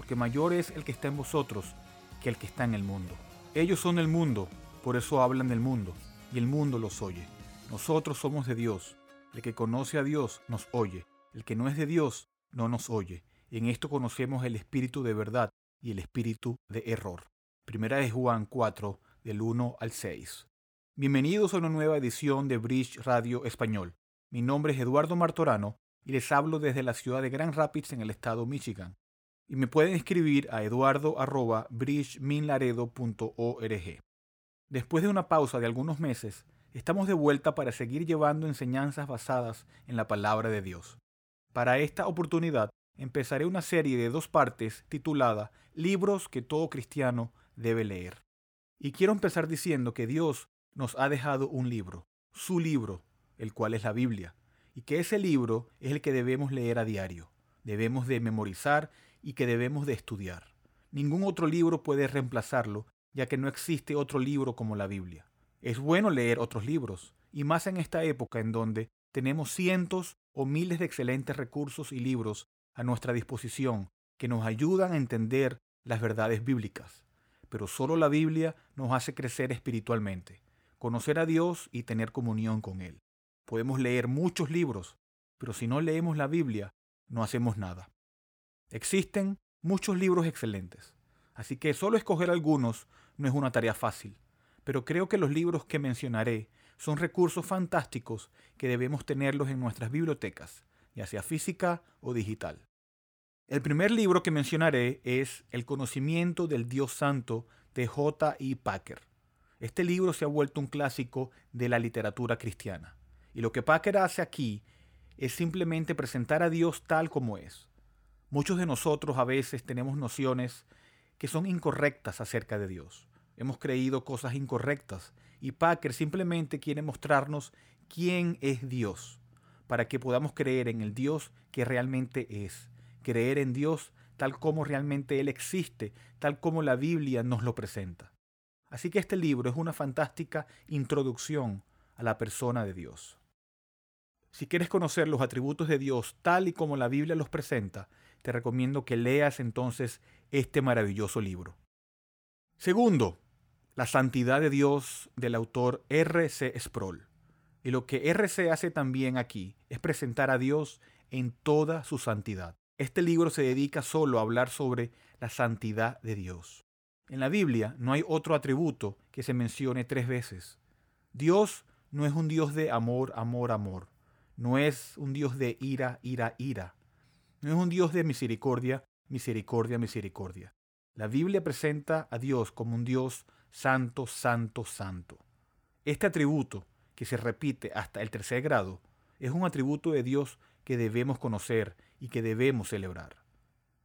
porque mayor es el que está en vosotros que el que está en el mundo. Ellos son el mundo, por eso hablan del mundo, y el mundo los oye. Nosotros somos de Dios. El que conoce a Dios nos oye. El que no es de Dios no nos oye. En esto conocemos el espíritu de verdad y el espíritu de error. Primera de Juan 4, del 1 al 6. Bienvenidos a una nueva edición de Bridge Radio Español. Mi nombre es Eduardo Martorano y les hablo desde la ciudad de Grand Rapids en el estado Michigan. Y me pueden escribir a eduardo.bridgeminlaredo.org. Después de una pausa de algunos meses, estamos de vuelta para seguir llevando enseñanzas basadas en la palabra de Dios. Para esta oportunidad empezaré una serie de dos partes titulada Libros que todo cristiano debe leer. Y quiero empezar diciendo que Dios nos ha dejado un libro, su libro, el cual es la Biblia y que ese libro es el que debemos leer a diario, debemos de memorizar y que debemos de estudiar. Ningún otro libro puede reemplazarlo, ya que no existe otro libro como la Biblia. Es bueno leer otros libros, y más en esta época en donde tenemos cientos o miles de excelentes recursos y libros a nuestra disposición que nos ayudan a entender las verdades bíblicas. Pero solo la Biblia nos hace crecer espiritualmente, conocer a Dios y tener comunión con Él. Podemos leer muchos libros, pero si no leemos la Biblia, no hacemos nada. Existen muchos libros excelentes, así que solo escoger algunos no es una tarea fácil, pero creo que los libros que mencionaré son recursos fantásticos que debemos tenerlos en nuestras bibliotecas, ya sea física o digital. El primer libro que mencionaré es El conocimiento del Dios Santo de J. E. Packer. Este libro se ha vuelto un clásico de la literatura cristiana. Y lo que Packer hace aquí es simplemente presentar a Dios tal como es. Muchos de nosotros a veces tenemos nociones que son incorrectas acerca de Dios. Hemos creído cosas incorrectas y Packer simplemente quiere mostrarnos quién es Dios para que podamos creer en el Dios que realmente es, creer en Dios tal como realmente Él existe, tal como la Biblia nos lo presenta. Así que este libro es una fantástica introducción a la persona de Dios. Si quieres conocer los atributos de Dios tal y como la Biblia los presenta, te recomiendo que leas entonces este maravilloso libro. Segundo, la santidad de Dios del autor R.C. Sproul. Y lo que R.C. hace también aquí es presentar a Dios en toda su santidad. Este libro se dedica solo a hablar sobre la santidad de Dios. En la Biblia no hay otro atributo que se mencione tres veces. Dios no es un Dios de amor, amor, amor. No es un Dios de ira, ira, ira. No es un Dios de misericordia, misericordia, misericordia. La Biblia presenta a Dios como un Dios santo, santo, santo. Este atributo, que se repite hasta el tercer grado, es un atributo de Dios que debemos conocer y que debemos celebrar.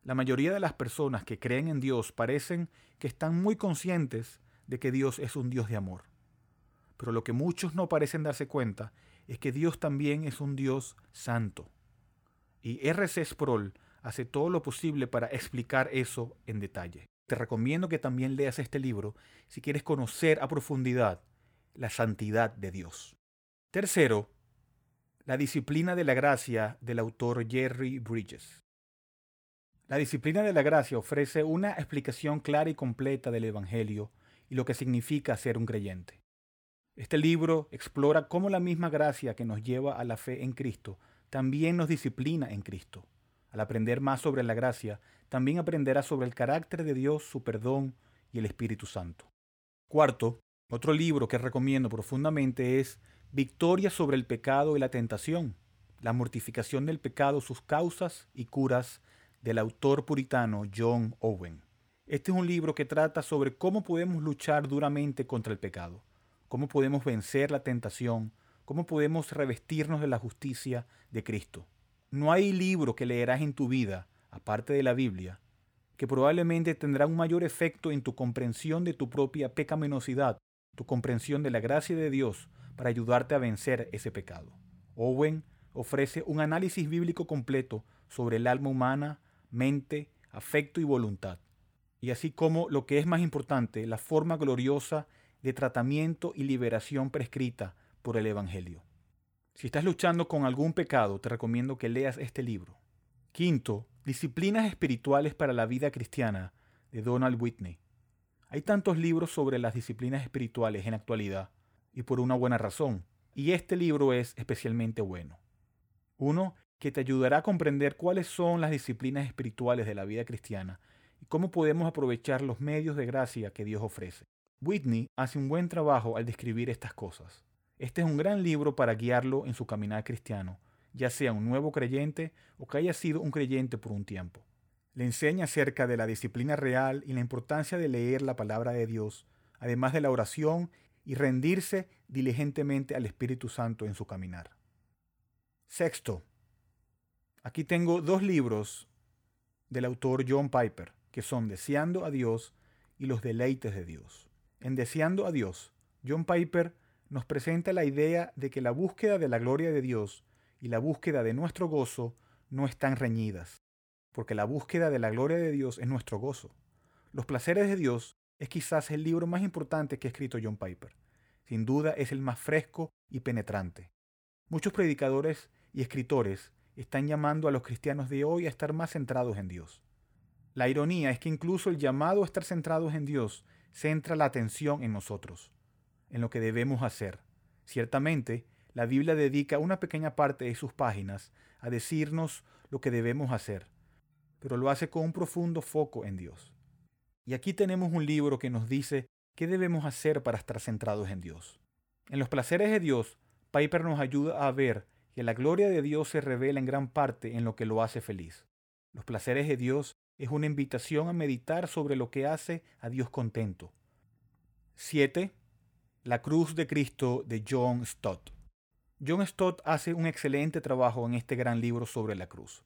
La mayoría de las personas que creen en Dios parecen que están muy conscientes de que Dios es un Dios de amor. Pero lo que muchos no parecen darse cuenta es que Dios también es un Dios santo. Y R.C. Sproul hace todo lo posible para explicar eso en detalle. Te recomiendo que también leas este libro si quieres conocer a profundidad la santidad de Dios. Tercero, la disciplina de la gracia del autor Jerry Bridges. La disciplina de la gracia ofrece una explicación clara y completa del Evangelio y lo que significa ser un creyente. Este libro explora cómo la misma gracia que nos lleva a la fe en Cristo también nos disciplina en Cristo. Al aprender más sobre la gracia, también aprenderás sobre el carácter de Dios, su perdón y el Espíritu Santo. Cuarto, otro libro que recomiendo profundamente es Victoria sobre el pecado y la tentación, la mortificación del pecado, sus causas y curas del autor puritano John Owen. Este es un libro que trata sobre cómo podemos luchar duramente contra el pecado cómo podemos vencer la tentación, cómo podemos revestirnos de la justicia de Cristo. No hay libro que leerás en tu vida, aparte de la Biblia, que probablemente tendrá un mayor efecto en tu comprensión de tu propia pecaminosidad, tu comprensión de la gracia de Dios para ayudarte a vencer ese pecado. Owen ofrece un análisis bíblico completo sobre el alma humana, mente, afecto y voluntad, y así como lo que es más importante, la forma gloriosa de tratamiento y liberación prescrita por el Evangelio. Si estás luchando con algún pecado, te recomiendo que leas este libro. Quinto, Disciplinas espirituales para la vida cristiana de Donald Whitney. Hay tantos libros sobre las disciplinas espirituales en actualidad, y por una buena razón, y este libro es especialmente bueno. Uno que te ayudará a comprender cuáles son las disciplinas espirituales de la vida cristiana y cómo podemos aprovechar los medios de gracia que Dios ofrece. Whitney hace un buen trabajo al describir estas cosas. Este es un gran libro para guiarlo en su caminar cristiano ya sea un nuevo creyente o que haya sido un creyente por un tiempo. Le enseña acerca de la disciplina real y la importancia de leer la palabra de Dios, además de la oración y rendirse diligentemente al Espíritu Santo en su caminar. Sexto, aquí tengo dos libros del autor John Piper, que son Deseando a Dios y Los Deleites de Dios. En Deseando a Dios, John Piper nos presenta la idea de que la búsqueda de la gloria de Dios y la búsqueda de nuestro gozo no están reñidas, porque la búsqueda de la gloria de Dios es nuestro gozo. Los placeres de Dios es quizás el libro más importante que ha escrito John Piper. Sin duda es el más fresco y penetrante. Muchos predicadores y escritores están llamando a los cristianos de hoy a estar más centrados en Dios. La ironía es que incluso el llamado a estar centrados en Dios centra la atención en nosotros, en lo que debemos hacer. Ciertamente, la Biblia dedica una pequeña parte de sus páginas a decirnos lo que debemos hacer, pero lo hace con un profundo foco en Dios. Y aquí tenemos un libro que nos dice qué debemos hacer para estar centrados en Dios. En los placeres de Dios, Piper nos ayuda a ver que la gloria de Dios se revela en gran parte en lo que lo hace feliz. Los placeres de Dios es una invitación a meditar sobre lo que hace a Dios contento. 7. La cruz de Cristo de John Stott. John Stott hace un excelente trabajo en este gran libro sobre la cruz.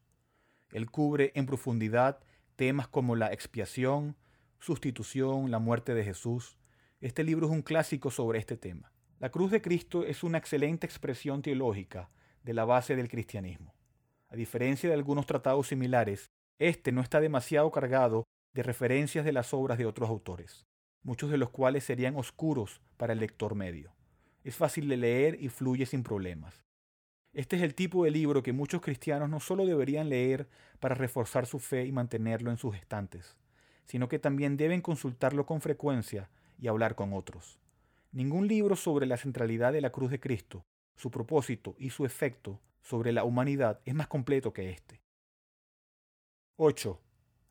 Él cubre en profundidad temas como la expiación, sustitución, la muerte de Jesús. Este libro es un clásico sobre este tema. La cruz de Cristo es una excelente expresión teológica de la base del cristianismo. A diferencia de algunos tratados similares, este no está demasiado cargado de referencias de las obras de otros autores, muchos de los cuales serían oscuros para el lector medio. Es fácil de leer y fluye sin problemas. Este es el tipo de libro que muchos cristianos no solo deberían leer para reforzar su fe y mantenerlo en sus estantes, sino que también deben consultarlo con frecuencia y hablar con otros. Ningún libro sobre la centralidad de la cruz de Cristo, su propósito y su efecto sobre la humanidad es más completo que este. 8.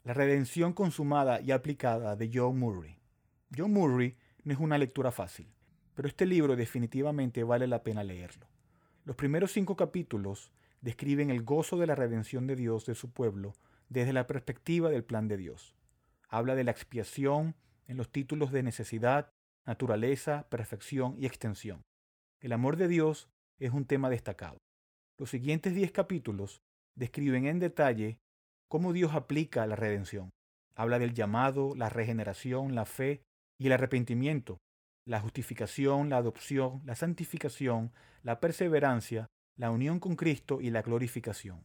La redención consumada y aplicada de John Murray. John Murray no es una lectura fácil pero este libro definitivamente vale la pena leerlo. Los primeros cinco capítulos describen el gozo de la redención de Dios de su pueblo desde la perspectiva del plan de Dios. Habla de la expiación en los títulos de necesidad, naturaleza, perfección y extensión. El amor de Dios es un tema destacado. Los siguientes diez capítulos describen en detalle cómo Dios aplica la redención. Habla del llamado, la regeneración, la fe y el arrepentimiento la justificación, la adopción, la santificación, la perseverancia, la unión con Cristo y la glorificación.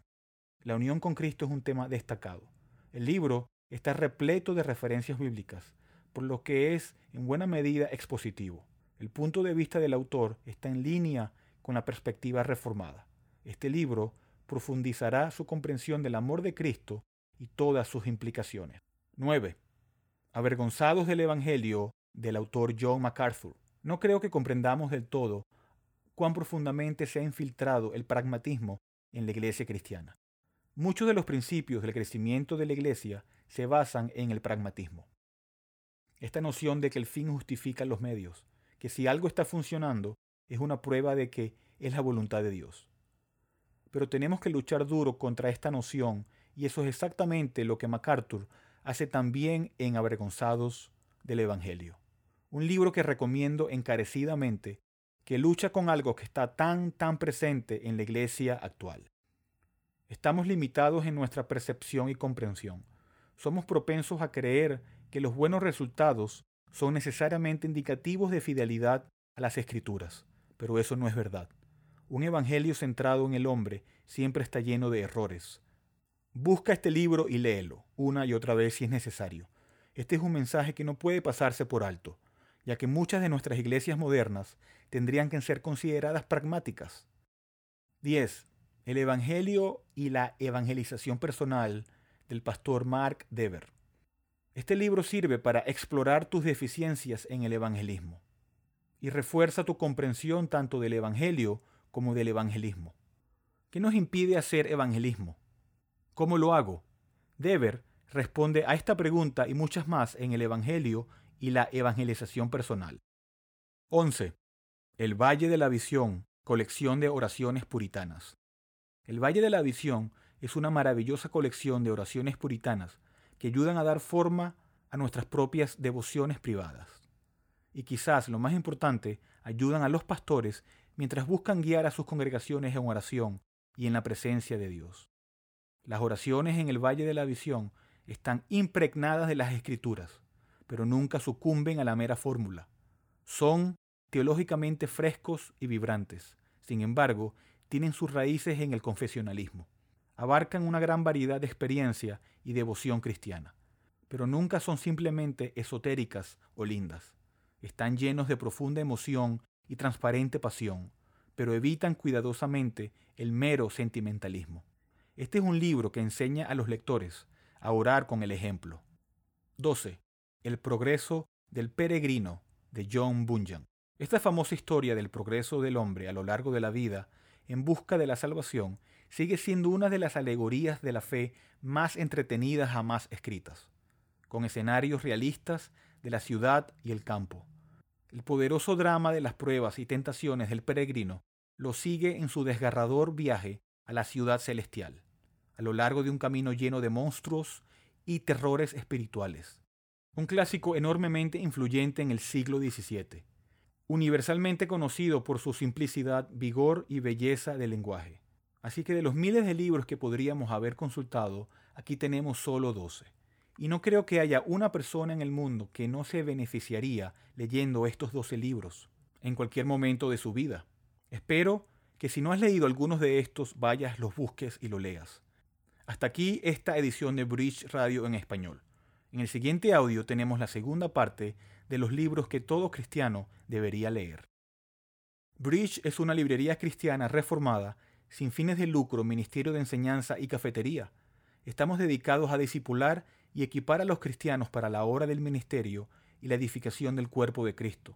La unión con Cristo es un tema destacado. El libro está repleto de referencias bíblicas, por lo que es en buena medida expositivo. El punto de vista del autor está en línea con la perspectiva reformada. Este libro profundizará su comprensión del amor de Cristo y todas sus implicaciones. 9. Avergonzados del Evangelio del autor John MacArthur. No creo que comprendamos del todo cuán profundamente se ha infiltrado el pragmatismo en la iglesia cristiana. Muchos de los principios del crecimiento de la iglesia se basan en el pragmatismo. Esta noción de que el fin justifica los medios, que si algo está funcionando es una prueba de que es la voluntad de Dios. Pero tenemos que luchar duro contra esta noción y eso es exactamente lo que MacArthur hace también en Avergonzados del Evangelio un libro que recomiendo encarecidamente, que lucha con algo que está tan, tan presente en la iglesia actual. Estamos limitados en nuestra percepción y comprensión. somos propensos a creer que los buenos resultados son necesariamente indicativos de fidelidad a las escrituras, pero eso no es verdad. Un evangelio centrado en el hombre siempre está lleno de errores. Busca este libro y léelo, una y otra vez si es necesario. Este es un mensaje que no puede pasarse por alto, ya que muchas de nuestras iglesias modernas tendrían que ser consideradas pragmáticas. 10. El Evangelio y la evangelización personal del pastor Mark Dever. Este libro sirve para explorar tus deficiencias en el evangelismo y refuerza tu comprensión tanto del Evangelio como del evangelismo. ¿Qué nos impide hacer evangelismo? ¿Cómo lo hago? Dever responde a esta pregunta y muchas más en el Evangelio y la evangelización personal. 11. El Valle de la Visión, colección de oraciones puritanas. El Valle de la Visión es una maravillosa colección de oraciones puritanas que ayudan a dar forma a nuestras propias devociones privadas. Y quizás lo más importante, ayudan a los pastores mientras buscan guiar a sus congregaciones en oración y en la presencia de Dios. Las oraciones en el Valle de la Visión están impregnadas de las escrituras, pero nunca sucumben a la mera fórmula. Son teológicamente frescos y vibrantes. Sin embargo, tienen sus raíces en el confesionalismo. Abarcan una gran variedad de experiencia y devoción cristiana, pero nunca son simplemente esotéricas o lindas. Están llenos de profunda emoción y transparente pasión, pero evitan cuidadosamente el mero sentimentalismo. Este es un libro que enseña a los lectores a orar con el ejemplo. 12. El progreso del peregrino de John Bunyan. Esta famosa historia del progreso del hombre a lo largo de la vida en busca de la salvación sigue siendo una de las alegorías de la fe más entretenidas jamás escritas, con escenarios realistas de la ciudad y el campo. El poderoso drama de las pruebas y tentaciones del peregrino lo sigue en su desgarrador viaje a la ciudad celestial a lo largo de un camino lleno de monstruos y terrores espirituales. Un clásico enormemente influyente en el siglo XVII, universalmente conocido por su simplicidad, vigor y belleza de lenguaje. Así que de los miles de libros que podríamos haber consultado, aquí tenemos solo doce. Y no creo que haya una persona en el mundo que no se beneficiaría leyendo estos doce libros en cualquier momento de su vida. Espero que si no has leído algunos de estos, vayas, los busques y lo leas. Hasta aquí esta edición de Bridge Radio en español. En el siguiente audio tenemos la segunda parte de los libros que todo cristiano debería leer. Bridge es una librería cristiana reformada, sin fines de lucro, ministerio de enseñanza y cafetería. Estamos dedicados a discipular y equipar a los cristianos para la obra del ministerio y la edificación del cuerpo de Cristo.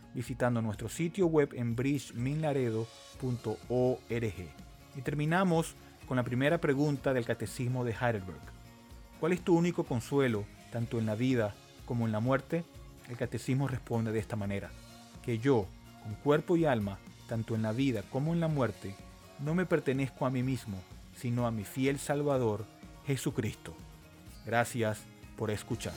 visitando nuestro sitio web en bridgeminlaredo.org. Y terminamos con la primera pregunta del Catecismo de Heidelberg. ¿Cuál es tu único consuelo, tanto en la vida como en la muerte? El Catecismo responde de esta manera, que yo, con cuerpo y alma, tanto en la vida como en la muerte, no me pertenezco a mí mismo, sino a mi fiel Salvador, Jesucristo. Gracias por escuchar.